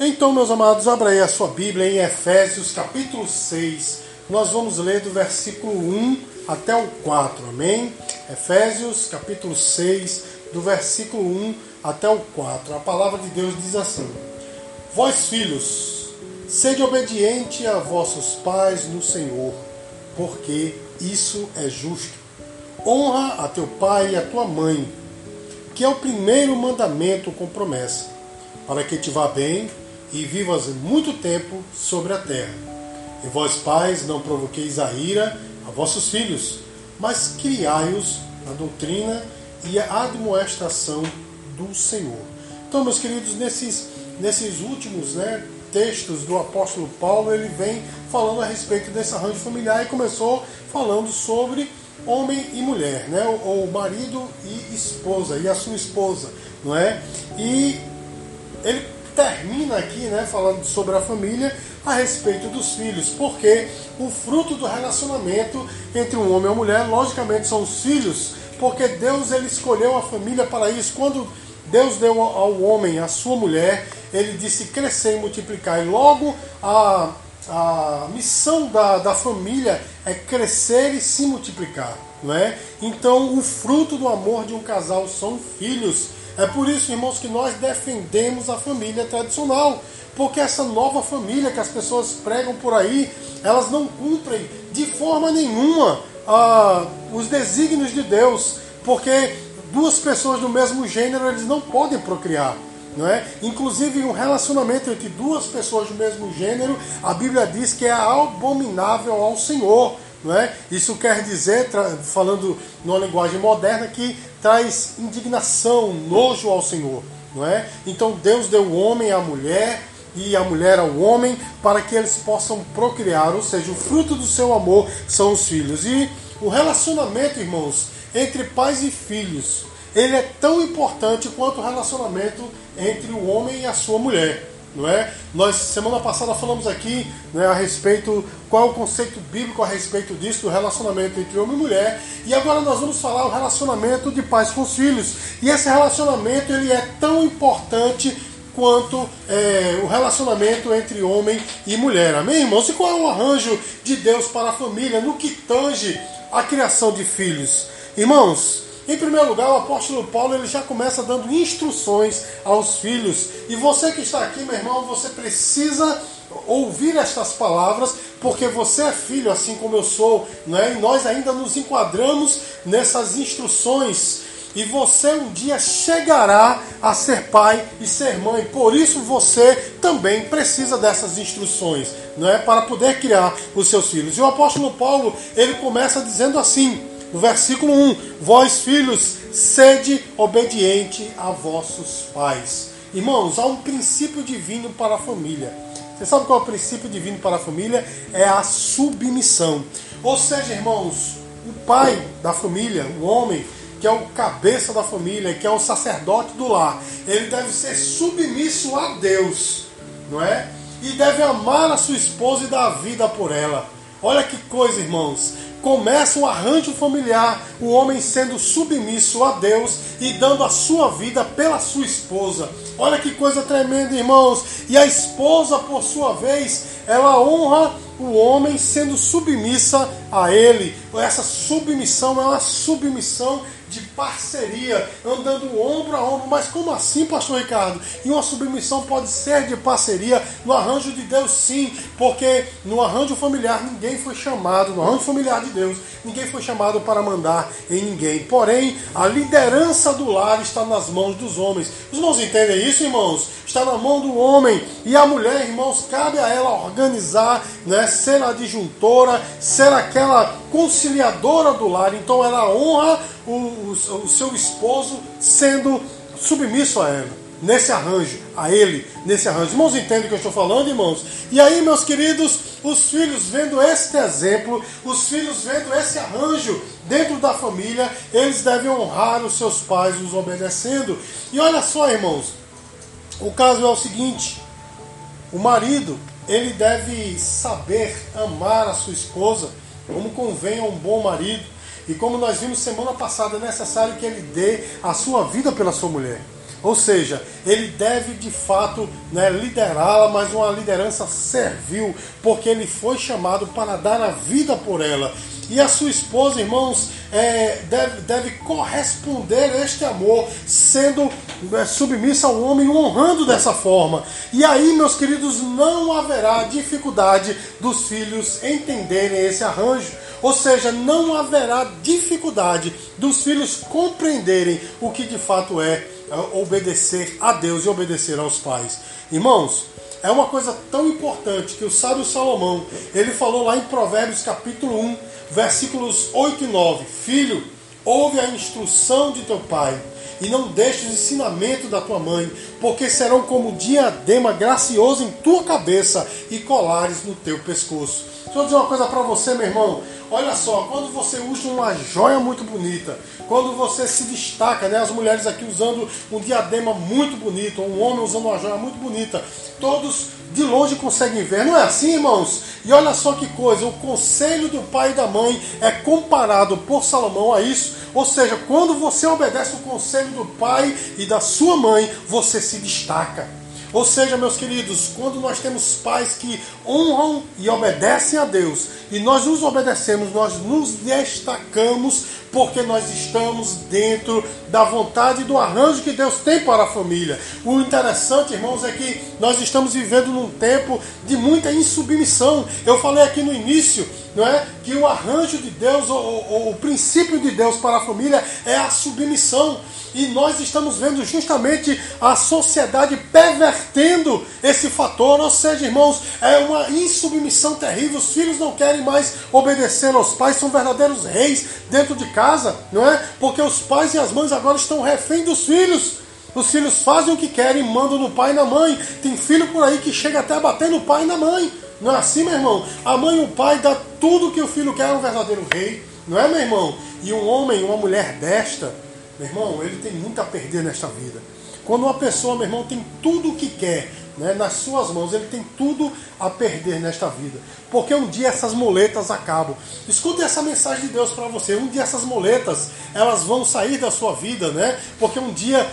Então, meus amados, abra aí a sua Bíblia em Efésios capítulo 6. Nós vamos ler do versículo 1 até o 4, amém? Efésios capítulo 6, do versículo 1 até o 4. A palavra de Deus diz assim: Vós, filhos, sede obediente a vossos pais no Senhor, porque isso é justo. Honra a teu pai e a tua mãe, que é o primeiro mandamento com promessa, para que te vá bem e vivas muito tempo sobre a terra. E vós, pais, não provoqueis a ira a vossos filhos, mas criai-os na doutrina e a admoestação do Senhor. Então, meus queridos, nesses, nesses últimos né, textos do apóstolo Paulo, ele vem falando a respeito desse arranjo familiar e começou falando sobre homem e mulher, né? ou, marido e esposa, e a sua esposa, não é? E ele termina aqui, né, falando sobre a família a respeito dos filhos, porque o fruto do relacionamento entre um homem e uma mulher, logicamente, são os filhos, porque Deus ele escolheu a família para isso. Quando Deus deu ao homem a sua mulher, ele disse crescer e multiplicar. E logo a, a missão da, da família é crescer e se multiplicar. Não é? Então, o fruto do amor de um casal são filhos. É por isso, irmãos, que nós defendemos a família tradicional, porque essa nova família que as pessoas pregam por aí, elas não cumprem de forma nenhuma ah, os desígnios de Deus, porque duas pessoas do mesmo gênero eles não podem procriar. Não é? Inclusive, um relacionamento entre duas pessoas do mesmo gênero, a Bíblia diz que é abominável ao Senhor. É? Isso quer dizer, falando numa linguagem moderna, que traz indignação, nojo ao Senhor. Não é? Então Deus deu o homem à mulher e a mulher ao homem para que eles possam procriar, ou seja, o fruto do seu amor são os filhos. E o relacionamento, irmãos, entre pais e filhos, ele é tão importante quanto o relacionamento entre o homem e a sua mulher não é? Nós semana passada falamos aqui né, a respeito qual é o conceito bíblico a respeito disso do relacionamento entre homem e mulher e agora nós vamos falar o relacionamento de pais com os filhos e esse relacionamento ele é tão importante quanto é, o relacionamento entre homem e mulher, amém, irmãos? E qual é o arranjo de Deus para a família no que tange a criação de filhos, irmãos? Em primeiro lugar, o apóstolo Paulo ele já começa dando instruções aos filhos. E você que está aqui, meu irmão, você precisa ouvir estas palavras, porque você é filho, assim como eu sou, né? e nós ainda nos enquadramos nessas instruções. E você um dia chegará a ser pai e ser mãe. Por isso você também precisa dessas instruções, não é, para poder criar os seus filhos. E o apóstolo Paulo ele começa dizendo assim: no versículo 1: Vós, filhos, sede obediente a vossos pais. Irmãos, há um princípio divino para a família. Você sabe qual é o princípio divino para a família? É a submissão. Ou seja, irmãos, o pai da família, o homem, que é o cabeça da família, que é o sacerdote do lar, ele deve ser submisso a Deus, não é? E deve amar a sua esposa e dar a vida por ela. Olha que coisa, irmãos começa um arranjo familiar, o homem sendo submisso a Deus e dando a sua vida pela sua esposa. Olha que coisa tremenda, irmãos. E a esposa, por sua vez, ela honra o homem sendo submissa a ele. Essa submissão é uma submissão de parceria, andando ombro a ombro. Mas como assim, pastor Ricardo? E uma submissão pode ser de parceria no arranjo de Deus, sim, porque no arranjo familiar ninguém foi chamado, no arranjo familiar de Deus, ninguém foi chamado para mandar em ninguém. Porém, a liderança do lar está nas mãos dos homens. Os irmãos entendem isso, irmãos? Está na mão do homem e a mulher, irmãos, cabe a ela organizar, né, ser a disjuntora, ser aquela conciliadora do lar. Então ela honra o, o, seu esposo sendo submisso a ela nesse arranjo, a ele, nesse arranjo. Irmãos, entendem o que eu estou falando, irmãos? E aí, meus queridos, os filhos vendo este exemplo, os filhos vendo esse arranjo dentro da família, eles devem honrar os seus pais, os obedecendo. E olha só, irmãos, o caso é o seguinte: o marido, ele deve saber amar a sua esposa, como convém a um bom marido. E como nós vimos semana passada, é necessário que ele dê a sua vida pela sua mulher. Ou seja, ele deve de fato né, liderá-la, mas uma liderança servil, porque ele foi chamado para dar a vida por ela. E a sua esposa, irmãos, é, deve, deve corresponder a este amor, sendo é, submissa ao homem, honrando dessa forma. E aí, meus queridos, não haverá dificuldade dos filhos entenderem esse arranjo. Ou seja, não haverá dificuldade dos filhos compreenderem o que de fato é, é obedecer a Deus e obedecer aos pais. Irmãos, é uma coisa tão importante que o sábio Salomão, ele falou lá em Provérbios capítulo 1, versículos 8 e 9. Filho, ouve a instrução de teu pai e não deixe o ensinamento da tua mãe, porque serão como diadema gracioso em tua cabeça e colares no teu pescoço. Deixa eu dizer uma coisa para você, meu irmão. Olha só, quando você usa uma joia muito bonita, quando você se destaca, né? As mulheres aqui usando um diadema muito bonito, um homem usando uma joia muito bonita, todos de longe conseguem ver. Não é assim, irmãos? E olha só que coisa, o conselho do pai e da mãe é comparado por Salomão a isso. Ou seja, quando você obedece o conselho do pai e da sua mãe, você se destaca. Ou seja, meus queridos, quando nós temos pais que honram e obedecem a Deus, e nós nos obedecemos, nós nos destacamos porque nós estamos dentro da vontade e do arranjo que Deus tem para a família. O interessante, irmãos, é que nós estamos vivendo num tempo de muita insubmissão. Eu falei aqui no início, não é, que o arranjo de Deus, o, o princípio de Deus para a família é a submissão. E nós estamos vendo justamente a sociedade pervertendo esse fator. Ou seja, irmãos, é uma insubmissão terrível. Os filhos não querem mais obedecer aos pais, são verdadeiros reis dentro de casa, não é? Porque os pais e as mães agora estão refém dos filhos. Os filhos fazem o que querem, mandam no pai e na mãe. Tem filho por aí que chega até a bater no pai e na mãe. Não é assim, meu irmão? A mãe e o pai dá tudo que o filho quer, é um verdadeiro rei. Não é, meu irmão? E um homem, uma mulher desta, meu irmão, ele tem muito a perder nesta vida. Quando uma pessoa, meu irmão, tem tudo o que quer né, nas suas mãos, ele tem tudo a perder nesta vida. Porque um dia essas moletas acabam. Escute essa mensagem de Deus para você. Um dia essas moletas, elas vão sair da sua vida, né? Porque um dia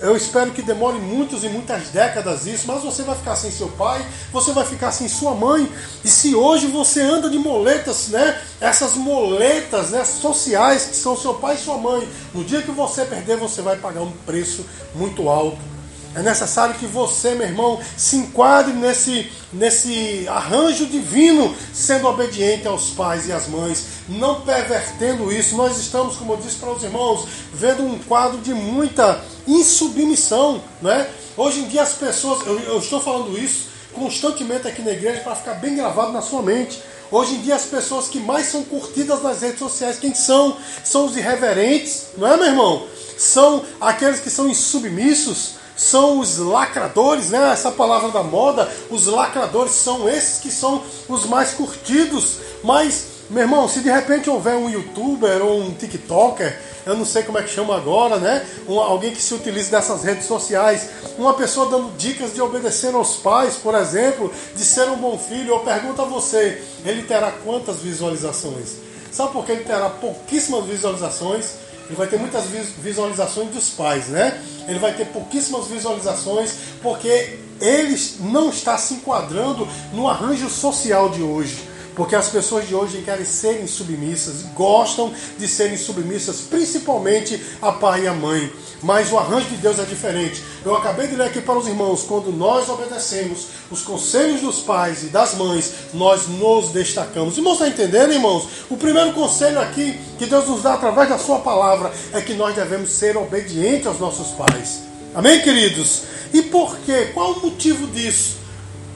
eu espero que demore muitos e muitas décadas isso, mas você vai ficar sem seu pai, você vai ficar sem sua mãe. E se hoje você anda de moletas, né? Essas moletas né, sociais que são seu pai e sua mãe, no dia que você perder, você vai pagar um preço muito alto. É necessário que você, meu irmão, se enquadre nesse, nesse arranjo divino, sendo obediente aos pais e às mães, não pervertendo isso. Nós estamos, como eu disse para os irmãos, vendo um quadro de muita insubmissão. Né? Hoje em dia as pessoas, eu, eu estou falando isso constantemente aqui na igreja para ficar bem gravado na sua mente. Hoje em dia as pessoas que mais são curtidas nas redes sociais, quem são? São os irreverentes, não é, meu irmão? São aqueles que são insubmissos, são os lacradores, né? Essa palavra da moda, os lacradores são esses que são os mais curtidos. Mas, meu irmão, se de repente houver um youtuber ou um TikToker eu não sei como é que chama agora, né? Um, alguém que se utilize dessas redes sociais, uma pessoa dando dicas de obedecer aos pais, por exemplo, de ser um bom filho, eu pergunto a você, ele terá quantas visualizações? Sabe por que ele terá pouquíssimas visualizações? Ele vai ter muitas visualizações dos pais, né? Ele vai ter pouquíssimas visualizações porque ele não está se enquadrando no arranjo social de hoje. Porque as pessoas de hoje querem serem submissas, gostam de serem submissas, principalmente a pai e a mãe. Mas o arranjo de Deus é diferente. Eu acabei de ler aqui para os irmãos: quando nós obedecemos os conselhos dos pais e das mães, nós nos destacamos. Irmãos, está entendendo, irmãos? O primeiro conselho aqui que Deus nos dá através da Sua palavra é que nós devemos ser obedientes aos nossos pais. Amém, queridos? E por quê? Qual o motivo disso?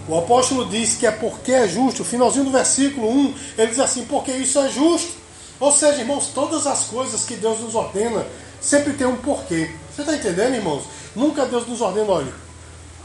O apóstolo diz que é porque é justo. O finalzinho do versículo 1, ele diz assim: porque isso é justo. Ou seja, irmãos, todas as coisas que Deus nos ordena sempre tem um porquê. Você está entendendo, irmãos? Nunca Deus nos ordena, olha,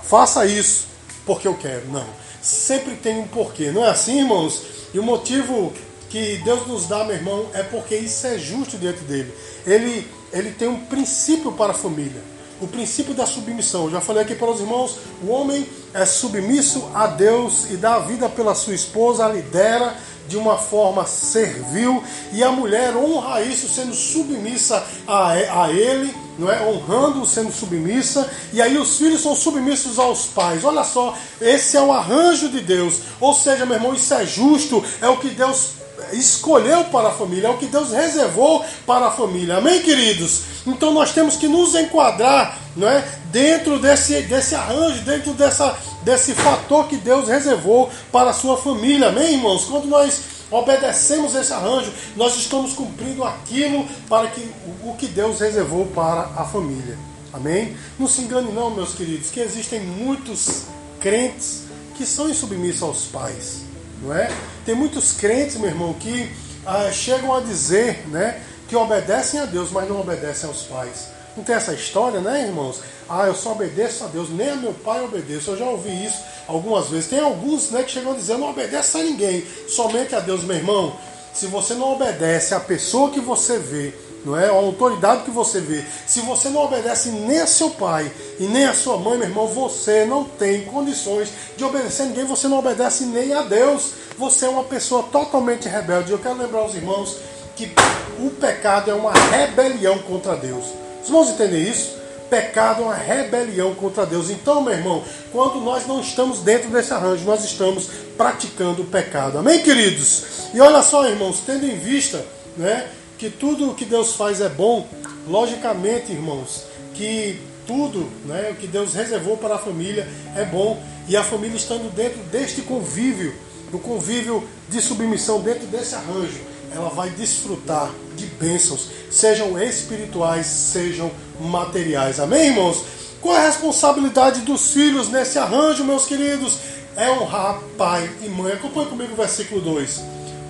faça isso porque eu quero. Não. Sempre tem um porquê. Não é assim, irmãos? E o motivo que Deus nos dá, meu irmão, é porque isso é justo diante dele. Ele, ele tem um princípio para a família o princípio da submissão. Eu já falei aqui para os irmãos: o homem é submisso a Deus e dá a vida pela sua esposa, lidera de uma forma servil e a mulher honra isso sendo submissa a, a ele, não é? honrando sendo submissa, e aí os filhos são submissos aos pais. Olha só, esse é o arranjo de Deus. Ou seja, meu irmão, isso é justo, é o que Deus escolheu para a família, é o que Deus reservou para a família. Amém, queridos? Então nós temos que nos enquadrar não é, dentro desse, desse arranjo, dentro dessa, desse fator que Deus reservou para a sua família. Amém, irmãos? Quando nós obedecemos esse arranjo, nós estamos cumprindo aquilo para que o que Deus reservou para a família. Amém? Não se engane não, meus queridos, que existem muitos crentes que são insubmissos aos pais, não é? Tem muitos crentes, meu irmão, que ah, chegam a dizer, né, que obedecem a Deus, mas não obedecem aos pais. Não tem essa história, né, irmãos? Ah, eu só obedeço a Deus, nem a meu pai obedeço. Eu já ouvi isso algumas vezes. Tem alguns né, que chegam dizendo não obedece a ninguém, somente a Deus, meu irmão. Se você não obedece à pessoa que você vê, não é? A autoridade que você vê. Se você não obedece nem a seu pai e nem a sua mãe, meu irmão, você não tem condições de obedecer a ninguém, você não obedece nem a Deus. Você é uma pessoa totalmente rebelde. Eu quero lembrar os irmãos que o pecado é uma rebelião contra Deus. Os irmãos entendem isso? Pecado é uma rebelião contra Deus. Então, meu irmão, quando nós não estamos dentro desse arranjo, nós estamos praticando o pecado. Amém, queridos? E olha só, irmãos, tendo em vista né, que tudo o que Deus faz é bom, logicamente, irmãos, que tudo né, o que Deus reservou para a família é bom. E a família estando dentro deste convívio, do convívio de submissão, dentro desse arranjo, ela vai desfrutar de bênçãos, sejam espirituais, sejam materiais. Amém, irmãos? Qual é a responsabilidade dos filhos nesse arranjo, meus queridos? É honrar pai e mãe. Acompanhe comigo o versículo 2.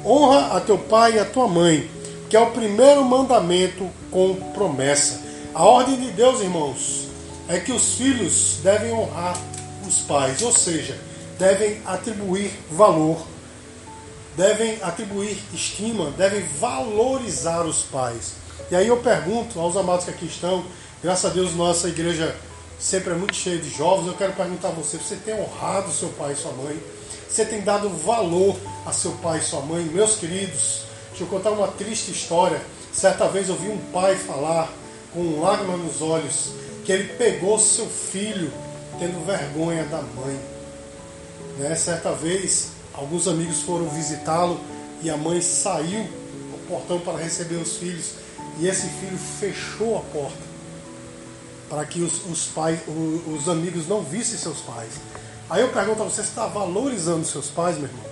Honra a teu pai e a tua mãe, que é o primeiro mandamento com promessa. A ordem de Deus, irmãos, é que os filhos devem honrar os pais, ou seja, devem atribuir valor devem atribuir estima, devem valorizar os pais. E aí eu pergunto aos amados que aqui estão, graças a Deus nossa igreja sempre é muito cheia de jovens, eu quero perguntar a você, você tem honrado seu pai e sua mãe? Você tem dado valor a seu pai e sua mãe? Meus queridos, deixa eu contar uma triste história. Certa vez eu vi um pai falar com lágrima nos olhos que ele pegou seu filho tendo vergonha da mãe. Né? Certa vez Alguns amigos foram visitá-lo e a mãe saiu do portão para receber os filhos e esse filho fechou a porta para que os, os pais, os, os, amigos não vissem seus pais. Aí eu pergunto a você, você está valorizando seus pais, meu irmão?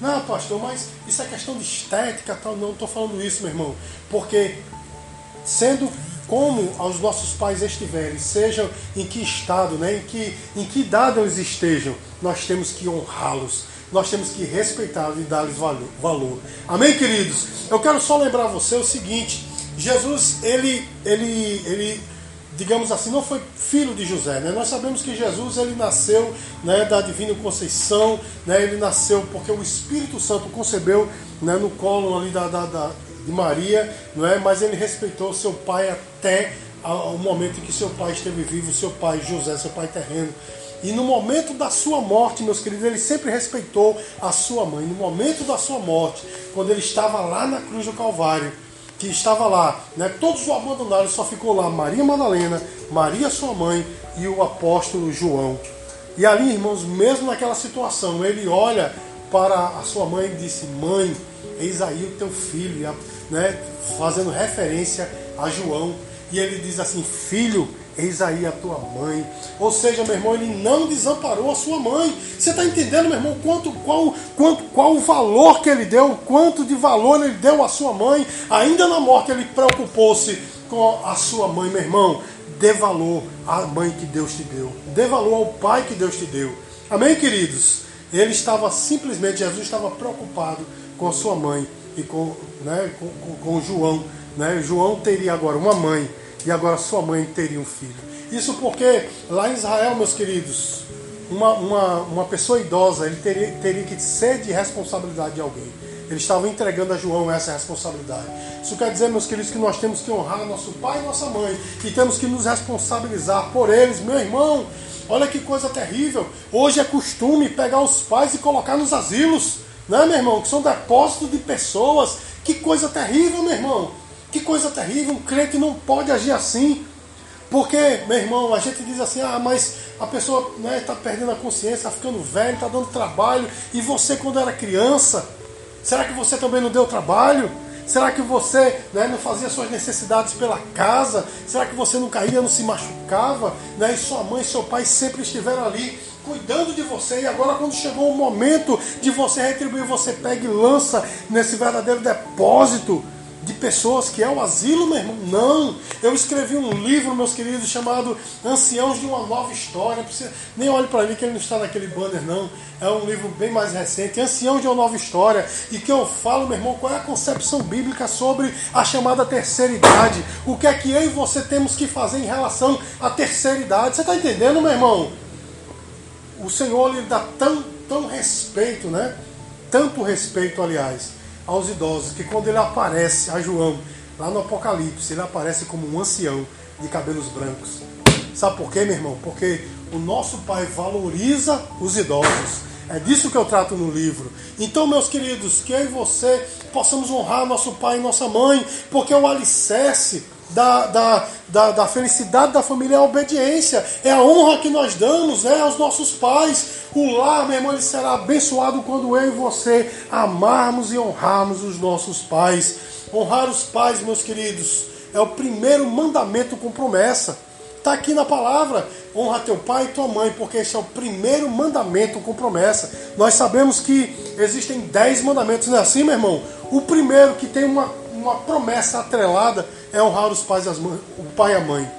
Não, pastor, mas isso é questão de estética, tal. Não estou falando isso, meu irmão, porque sendo como os nossos pais estiverem, sejam em que estado, né, em, que, em que idade eles estejam, nós temos que honrá-los nós temos que respeitá-los e dar-lhes valor. Amém, queridos? Eu quero só lembrar você o seguinte: Jesus, ele, ele, ele, digamos assim, não foi filho de José. Né? Nós sabemos que Jesus ele nasceu né, da Divina Conceição, né? ele nasceu porque o Espírito Santo concebeu né, no colo ali da, da, da, de Maria, não é? mas ele respeitou seu pai até o momento em que seu pai esteve vivo, seu pai José, seu pai terreno. E no momento da sua morte, meus queridos, ele sempre respeitou a sua mãe. No momento da sua morte, quando ele estava lá na cruz do Calvário, que estava lá, né, todos o abandonaram, só ficou lá Maria Madalena, Maria sua mãe e o apóstolo João. E ali, irmãos, mesmo naquela situação, ele olha para a sua mãe e disse: Mãe, eis aí o teu filho, né, fazendo referência a João. E ele diz assim: Filho, Eis aí a tua mãe. Ou seja, meu irmão, ele não desamparou a sua mãe. Você está entendendo, meu irmão, quanto, qual, quanto, qual o valor que ele deu, quanto de valor ele deu à sua mãe. Ainda na morte ele preocupou-se com a sua mãe, meu irmão. Dê valor à mãe que Deus te deu. Dê valor ao pai que Deus te deu. Amém, queridos? Ele estava simplesmente, Jesus estava preocupado com a sua mãe e com, né, com, com, com João. Né? João teria agora uma mãe e agora sua mãe teria um filho. Isso porque lá em Israel, meus queridos, uma, uma, uma pessoa idosa ele teria, teria que ser de responsabilidade de alguém. Eles estavam entregando a João essa responsabilidade. Isso quer dizer, meus queridos, que nós temos que honrar nosso pai e nossa mãe e temos que nos responsabilizar por eles, meu irmão. Olha que coisa terrível. Hoje é costume pegar os pais e colocar nos asilos. né, meu irmão? Que são depósitos de pessoas. Que coisa terrível, meu irmão. Que coisa terrível. Um crente não pode agir assim. Porque, meu irmão, a gente diz assim, ah, mas a pessoa está né, tá perdendo a consciência, está ficando velho, está dando trabalho. E você, quando era criança, será que você também não deu trabalho? Será que você né, não fazia suas necessidades pela casa? Será que você não caía, não se machucava? Né, e sua mãe e seu pai sempre estiveram ali cuidando de você. E agora, quando chegou o momento de você retribuir, você pega e lança nesse verdadeiro depósito de pessoas que é o asilo, meu irmão. Não. Eu escrevi um livro, meus queridos, chamado Anciãos de uma Nova História. Nem olhe para mim que ele não está naquele banner, não. É um livro bem mais recente, Anciãos de uma Nova História. E que eu falo, meu irmão, qual é a concepção bíblica sobre a chamada terceira idade. O que é que eu e você temos que fazer em relação à terceira idade. Você está entendendo, meu irmão? O Senhor lhe dá tão, tão respeito, né? Tanto respeito, aliás aos idosos, que quando ele aparece a João, lá no Apocalipse, ele aparece como um ancião de cabelos brancos. Sabe por quê, meu irmão? Porque o nosso Pai valoriza os idosos. É disso que eu trato no livro. Então, meus queridos, que eu e você possamos honrar nosso pai e nossa mãe, porque o alicerce da, da, da, da, felicidade da família é a obediência, é a honra que nós damos né, aos nossos pais. O lar, meu irmão, ele será abençoado quando eu e você amarmos e honrarmos os nossos pais. Honrar os pais, meus queridos, é o primeiro mandamento com promessa. Está aqui na palavra: honra teu pai e tua mãe, porque esse é o primeiro mandamento com promessa. Nós sabemos que existem dez mandamentos, não é assim, meu irmão? O primeiro que tem uma, uma promessa atrelada é honrar os pais, as o pai e a mãe.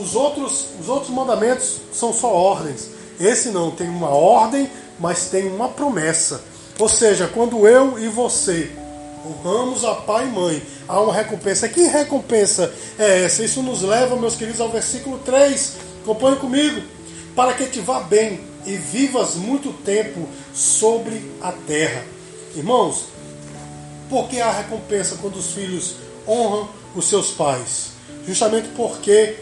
Os outros, os outros mandamentos são só ordens. Esse não, tem uma ordem, mas tem uma promessa. Ou seja, quando eu e você honramos a pai e mãe, há uma recompensa. Que recompensa é essa? Isso nos leva, meus queridos, ao versículo 3. Acompanhe comigo. Para que te vá bem e vivas muito tempo sobre a terra. Irmãos, por que há recompensa quando os filhos honram os seus pais? Justamente porque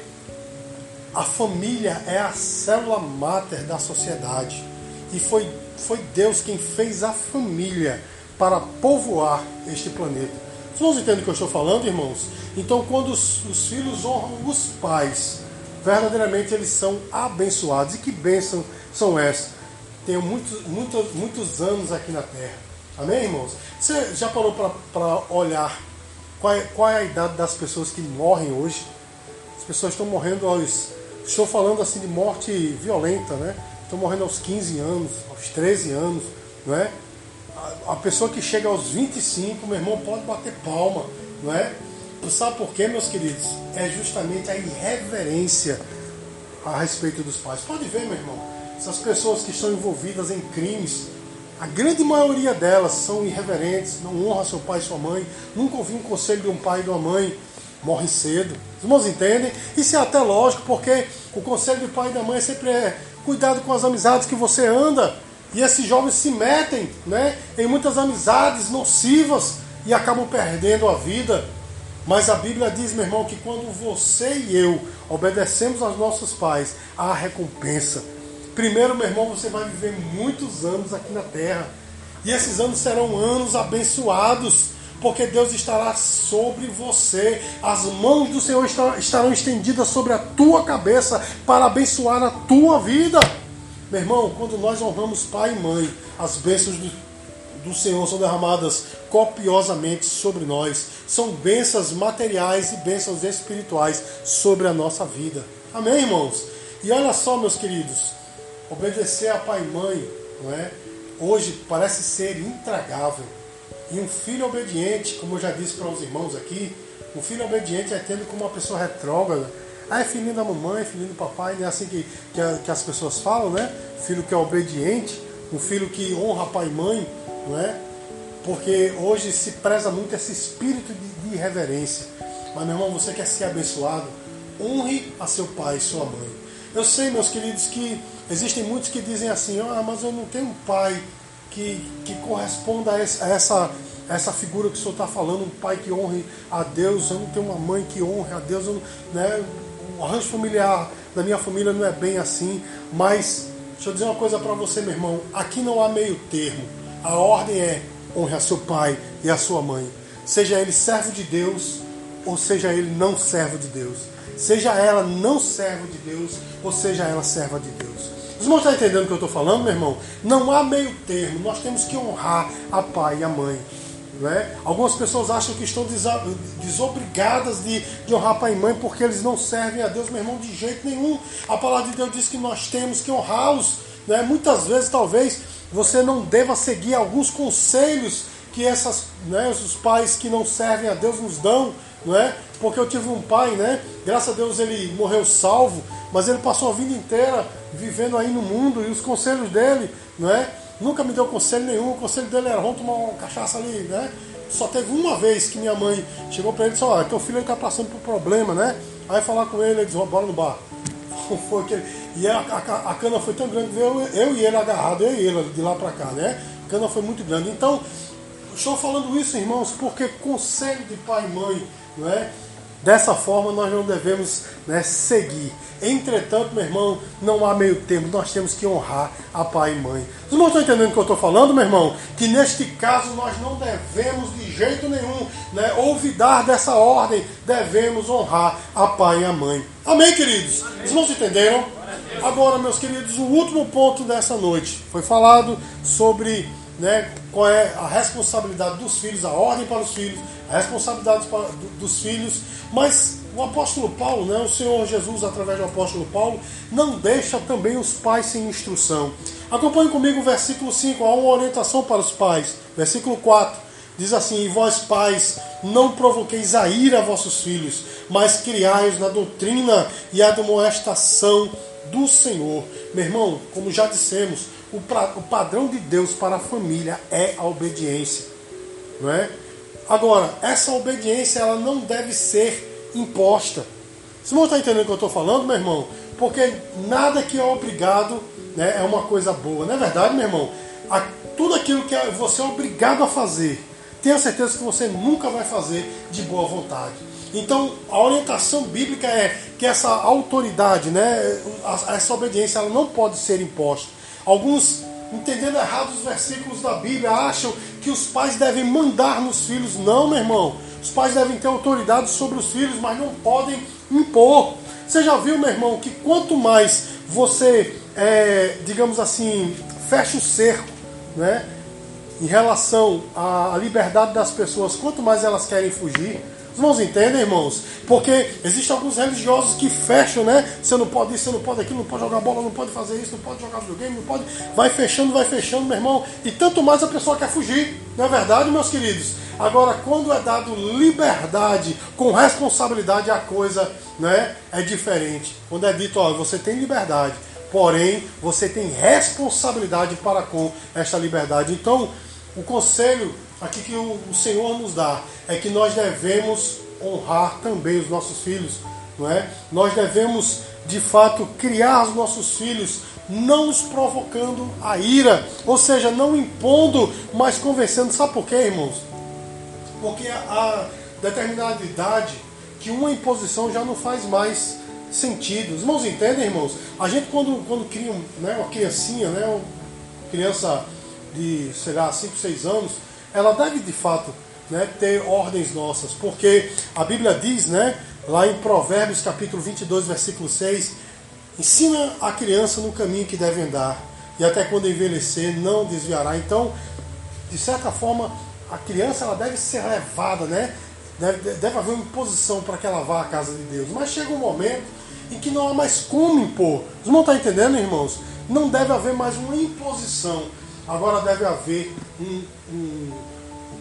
a família é a célula máter da sociedade. E foi, foi Deus quem fez a família para povoar este planeta. Irmãos entendem o que eu estou falando, irmãos? Então, quando os, os filhos honram os pais, verdadeiramente eles são abençoados. E que bênção são essas? Tenho muitos, muitos, muitos anos aqui na Terra. Amém, irmãos? Você já parou para olhar qual é, qual é a idade das pessoas que morrem hoje? As pessoas estão morrendo aos. Estou falando assim de morte violenta, né? Estão morrendo aos 15 anos, aos 13 anos, não é? A, a pessoa que chega aos 25, meu irmão, pode bater palma, não é? Sabe por quê, meus queridos? É justamente a irreverência a respeito dos pais. Pode ver, meu irmão, essas pessoas que estão envolvidas em crimes, a grande maioria delas são irreverentes, não honra seu pai e sua mãe, nunca ouviu um conselho de um pai e de uma mãe, morre cedo. Os irmãos entendem? Isso é até lógico, porque o conselho do pai e da mãe sempre é cuidado com as amizades que você anda. E esses jovens se metem né, em muitas amizades nocivas e acabam perdendo a vida. Mas a Bíblia diz, meu irmão, que quando você e eu obedecemos aos nossos pais, há recompensa. Primeiro, meu irmão, você vai viver muitos anos aqui na terra. E esses anos serão anos abençoados, porque Deus estará sobre você. As mãos do Senhor estarão estendidas sobre a tua cabeça para abençoar a tua vida. Meu irmão, quando nós honramos pai e mãe, as bênçãos do, do Senhor são derramadas copiosamente sobre nós. São bênçãos materiais e bênçãos espirituais sobre a nossa vida. Amém, irmãos? E olha só, meus queridos, Obedecer a pai e mãe, não é? Hoje parece ser intragável. E um filho obediente, como eu já disse para os irmãos aqui, um filho obediente é tendo como uma pessoa retrógrada. Ah, é filhinho da mamãe, filhinho do papai, não é assim que, que, que, as pessoas falam, né? Filho que é obediente, um filho que honra pai e mãe, não é? Porque hoje se preza muito esse espírito de, de irreverência. Mas, meu irmão, você quer ser abençoado? Honre a seu pai e sua mãe. Eu sei, meus queridos, que existem muitos que dizem assim: ah, mas eu não tenho um pai que, que corresponda a essa, a essa figura que o senhor está falando, um pai que honre a Deus, eu não tenho uma mãe que honre a Deus, eu, né, o arranjo familiar da minha família não é bem assim, mas deixa eu dizer uma coisa para você, meu irmão: aqui não há meio termo. A ordem é honre a seu pai e a sua mãe. Seja ele servo de Deus ou seja ele não servo de Deus. Seja ela não servo de Deus ou seja ela serva de Deus. Os irmãos estão entendendo o que eu estou falando, meu irmão? Não há meio termo. Nós temos que honrar a pai e a mãe. É? Algumas pessoas acham que estão desobrigadas de, de honrar pai e mãe porque eles não servem a Deus, meu irmão, de jeito nenhum. A palavra de Deus diz que nós temos que honrá-los. Né? Muitas vezes, talvez, você não deva seguir alguns conselhos que essas, né, os pais que não servem a Deus nos dão, não é? Porque eu tive um pai, né? Graças a Deus ele morreu salvo, mas ele passou a vida inteira vivendo aí no mundo e os conselhos dele, não é? Nunca me deu conselho nenhum. O conselho dele era: vamos tomar uma cachaça ali, né? Só teve uma vez que minha mãe chegou para ele e disse: Olha, teu filho está passando por problema, né? Aí falar com ele, ele disse: Bora no bar. foi que E a, a, a, cana foi tão grande que eu, eu e ele agarrado, eu e ele de lá para cá, né? A cana foi muito grande. Então, estou falando isso, irmãos, porque conselho de pai e mãe, não é? Dessa forma nós não devemos né, seguir. Entretanto, meu irmão, não há meio termo, nós temos que honrar a pai e mãe. Os irmãos estão entendendo o que eu estou falando, meu irmão? Que neste caso nós não devemos de jeito nenhum né, olvidar dessa ordem, devemos honrar a pai e a mãe. Amém, queridos? Amém. Os irmãos entenderam? Agora, meus queridos, o último ponto dessa noite foi falado sobre né, qual é a responsabilidade dos filhos, a ordem para os filhos, a responsabilidade para, dos filhos, mas o apóstolo Paulo, né, o Senhor Jesus, através do apóstolo Paulo, não deixa também os pais sem instrução. Acompanhe comigo o versículo 5, há uma orientação para os pais. Versículo 4 diz assim: E vós, pais, não provoqueis a ira a vossos filhos, mas criai-os na doutrina e admoestação do Senhor. Meu irmão, como já dissemos, o, pra, o padrão de Deus para a família é a obediência. Não é? Agora, essa obediência ela não deve ser imposta. Você não está entendendo o que eu estou falando, meu irmão? Porque nada que é obrigado né, é uma coisa boa. Não é verdade, meu irmão? A, tudo aquilo que você é obrigado a fazer, tenha certeza que você nunca vai fazer de boa vontade. Então, a orientação bíblica é que essa autoridade, né, essa obediência, ela não pode ser imposta. Alguns, entendendo errado os versículos da Bíblia, acham que os pais devem mandar nos filhos. Não, meu irmão. Os pais devem ter autoridade sobre os filhos, mas não podem impor. Você já viu, meu irmão, que quanto mais você, é, digamos assim, fecha o cerco, né? Em relação à liberdade das pessoas, quanto mais elas querem fugir, os irmãos entendem, irmãos? Porque existem alguns religiosos que fecham, né? Você não pode isso, você não pode aquilo, não pode jogar bola, não pode fazer isso, não pode jogar videogame, não pode. Vai fechando, vai fechando, meu irmão. E tanto mais a pessoa quer fugir. Não é verdade, meus queridos? Agora, quando é dado liberdade com responsabilidade, a coisa né, é diferente. Quando é dito, ó, você tem liberdade, porém você tem responsabilidade para com esta liberdade. Então, o conselho aqui que o, o Senhor nos dá é que nós devemos honrar também os nossos filhos, não é? Nós devemos de fato criar os nossos filhos não os provocando a ira, ou seja, não impondo, mas convencendo. Sabe por quê, irmãos? Porque a determinada idade que uma imposição já não faz mais sentido. Os irmãos entendem, irmãos? A gente quando, quando cria né, uma criancinha, né, uma criança de, sei lá, 5, 6 anos, ela deve de fato né, ter ordens nossas, porque a Bíblia diz, né, lá em Provérbios capítulo 22, versículo 6, ensina a criança no caminho que deve andar, e até quando envelhecer não desviará. Então, de certa forma, a criança ela deve ser levada, né? Deve, deve haver uma imposição para que ela vá à casa de Deus. Mas chega um momento em que não há mais como impor. Vocês não estão entendendo, irmãos? Não deve haver mais uma imposição. Agora deve haver um, um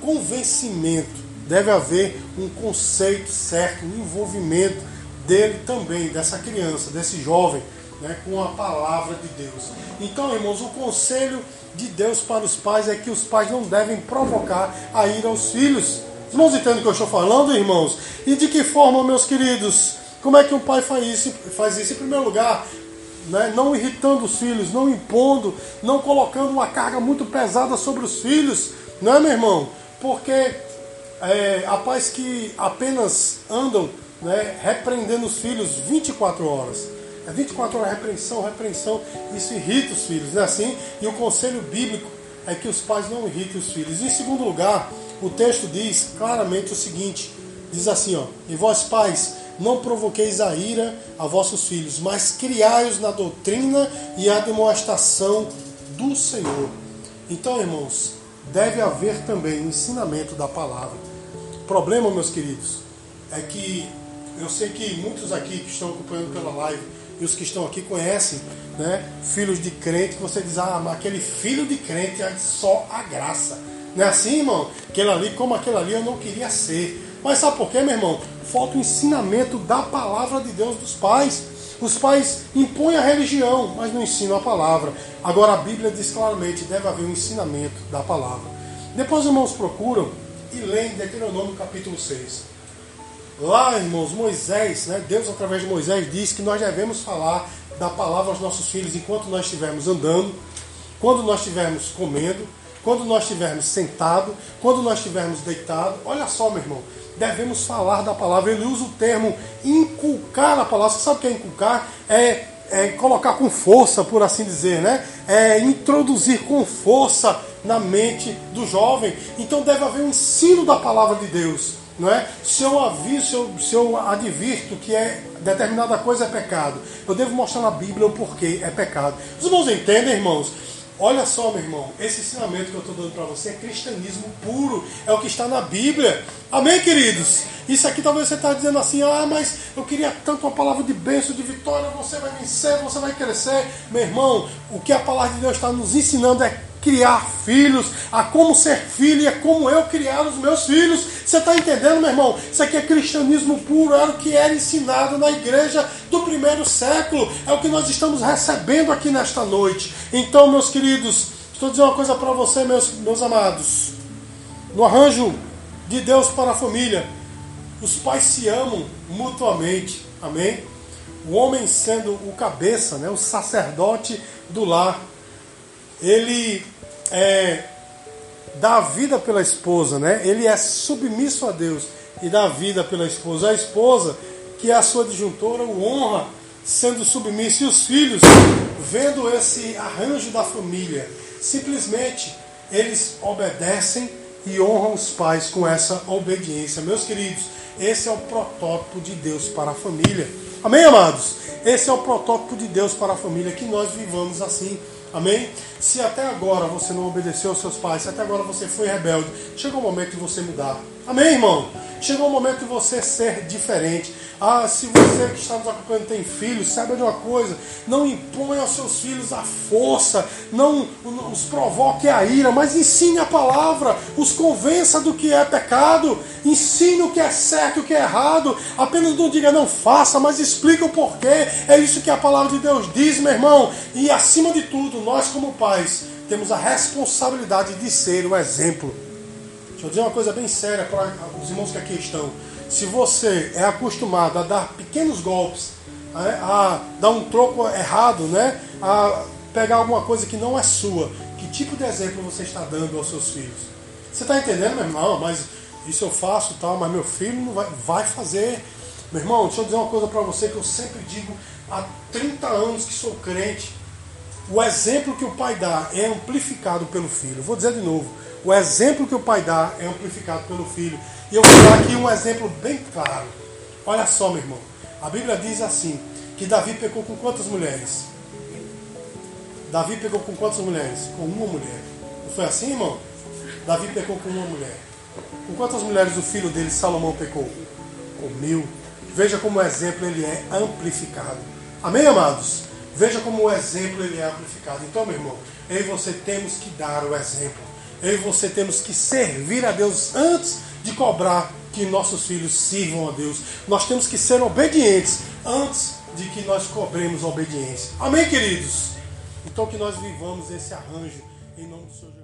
convencimento, deve haver um conceito certo, um envolvimento dele também, dessa criança, desse jovem, né, com a palavra de Deus. Então, irmãos, o conselho de Deus para os pais é que os pais não devem provocar a ira aos filhos. Os irmãos entendem o que eu estou falando, irmãos? E de que forma, meus queridos? Como é que um pai faz isso? Faz isso em primeiro lugar, né, não irritando os filhos, não impondo, não colocando uma carga muito pesada sobre os filhos, não é, meu irmão? Porque é, há pais que apenas andam né, repreendendo os filhos 24 horas. É 24 horas repreensão, repreensão, isso irrita os filhos, não é assim? E o conselho bíblico é que os pais não irritem os filhos. Em segundo lugar, o texto diz claramente o seguinte: diz assim, ó, e vós pais, não provoqueis a ira a vossos filhos, mas criai-os na doutrina e a demonstração do Senhor. Então, irmãos, deve haver também o ensinamento da palavra. O problema, meus queridos, é que eu sei que muitos aqui que estão acompanhando pela live e os que estão aqui conhecem, né, filhos de crente, que você diz, ah, mas aquele filho de crente é só a graça. Não é assim, irmão? Aquele ali, como aquele ali, eu não queria ser. Mas sabe por quê, meu irmão? Falta o ensinamento da palavra de Deus dos pais. Os pais impõem a religião, mas não ensinam a palavra. Agora a Bíblia diz claramente, deve haver um ensinamento da palavra. Depois, irmãos, procuram e leem Deuteronômio capítulo 6. Lá, irmãos, Moisés, né, Deus através de Moisés diz que nós devemos falar da palavra aos nossos filhos enquanto nós estivermos andando, quando nós estivermos comendo, quando nós estivermos sentado, quando nós estivermos deitado. Olha só, meu irmão, devemos falar da palavra. Ele usa o termo inculcar a palavra. Você sabe o que é inculcar? É, é colocar com força, por assim dizer, né? É introduzir com força na mente do jovem. Então deve haver um ensino da palavra de Deus não é? Se eu aviso, se eu, se eu advirto que é determinada coisa é pecado, eu devo mostrar na Bíblia o porquê é pecado. Os irmãos entendem, irmãos? Olha só, meu irmão, esse ensinamento que eu estou dando para você é cristianismo puro, é o que está na Bíblia. Amém, queridos? Isso aqui talvez você está dizendo assim, ah, mas eu queria tanto uma palavra de bênção, de vitória, você vai vencer, você vai crescer. Meu irmão, o que a palavra de Deus está nos ensinando é criar filhos, a como ser filho e é como eu criar os meus filhos. Você está entendendo, meu irmão? Isso aqui é cristianismo puro, era o que era ensinado na igreja do primeiro século, é o que nós estamos recebendo aqui nesta noite. Então, meus queridos, estou dizendo uma coisa para você, meus, meus amados. No arranjo de Deus para a família, os pais se amam mutuamente, amém? O homem sendo o cabeça, né, o sacerdote do lar, ele é, dá vida pela esposa, né? Ele é submisso a Deus e dá vida pela esposa. A esposa, que é a sua disjuntora, o honra sendo submisso. E os filhos, vendo esse arranjo da família, simplesmente eles obedecem e honram os pais com essa obediência. Meus queridos, esse é o protótipo de Deus para a família. Amém, amados? Esse é o protótipo de Deus para a família, que nós vivamos assim. Amém? Se até agora você não obedeceu aos seus pais, se até agora você foi rebelde, chegou o momento de você mudar. Amém, irmão? Chegou o momento de você ser diferente. Ah, se você que está nos acompanhando tem filhos, saiba de uma coisa: não imponha aos seus filhos a força, não os provoque a ira, mas ensine a palavra, os convença do que é pecado, ensine o que é certo e o que é errado. Apenas não diga não faça, mas explique o porquê. É isso que a palavra de Deus diz, meu irmão. E acima de tudo, nós como pais temos a responsabilidade de ser o exemplo. Deixa eu dizer uma coisa bem séria para os irmãos que aqui estão. Se você é acostumado a dar pequenos golpes, a, a dar um troco errado, né? a pegar alguma coisa que não é sua, que tipo de exemplo você está dando aos seus filhos? Você está entendendo, meu irmão? Mas isso eu faço tal, mas meu filho não vai, vai fazer. Meu irmão, deixa eu dizer uma coisa para você que eu sempre digo há 30 anos que sou crente. O exemplo que o pai dá é amplificado pelo filho. Vou dizer de novo o exemplo que o pai dá é amplificado pelo filho. E eu vou dar aqui um exemplo bem claro. Olha só, meu irmão. A Bíblia diz assim: que Davi pecou com quantas mulheres? Davi pegou com quantas mulheres? Com uma mulher. Não foi assim, irmão? Davi pecou com uma mulher. Com quantas mulheres o filho dele, Salomão, pecou? Com mil. Veja como o exemplo ele é amplificado. Amém, amados? Veja como o exemplo ele é amplificado. Então, meu irmão, eu e você temos que dar o exemplo eu e você temos que servir a Deus antes de cobrar que nossos filhos sirvam a Deus. Nós temos que ser obedientes antes de que nós cobremos obediência. Amém, queridos? Então que nós vivamos esse arranjo em nome do Senhor Jesus.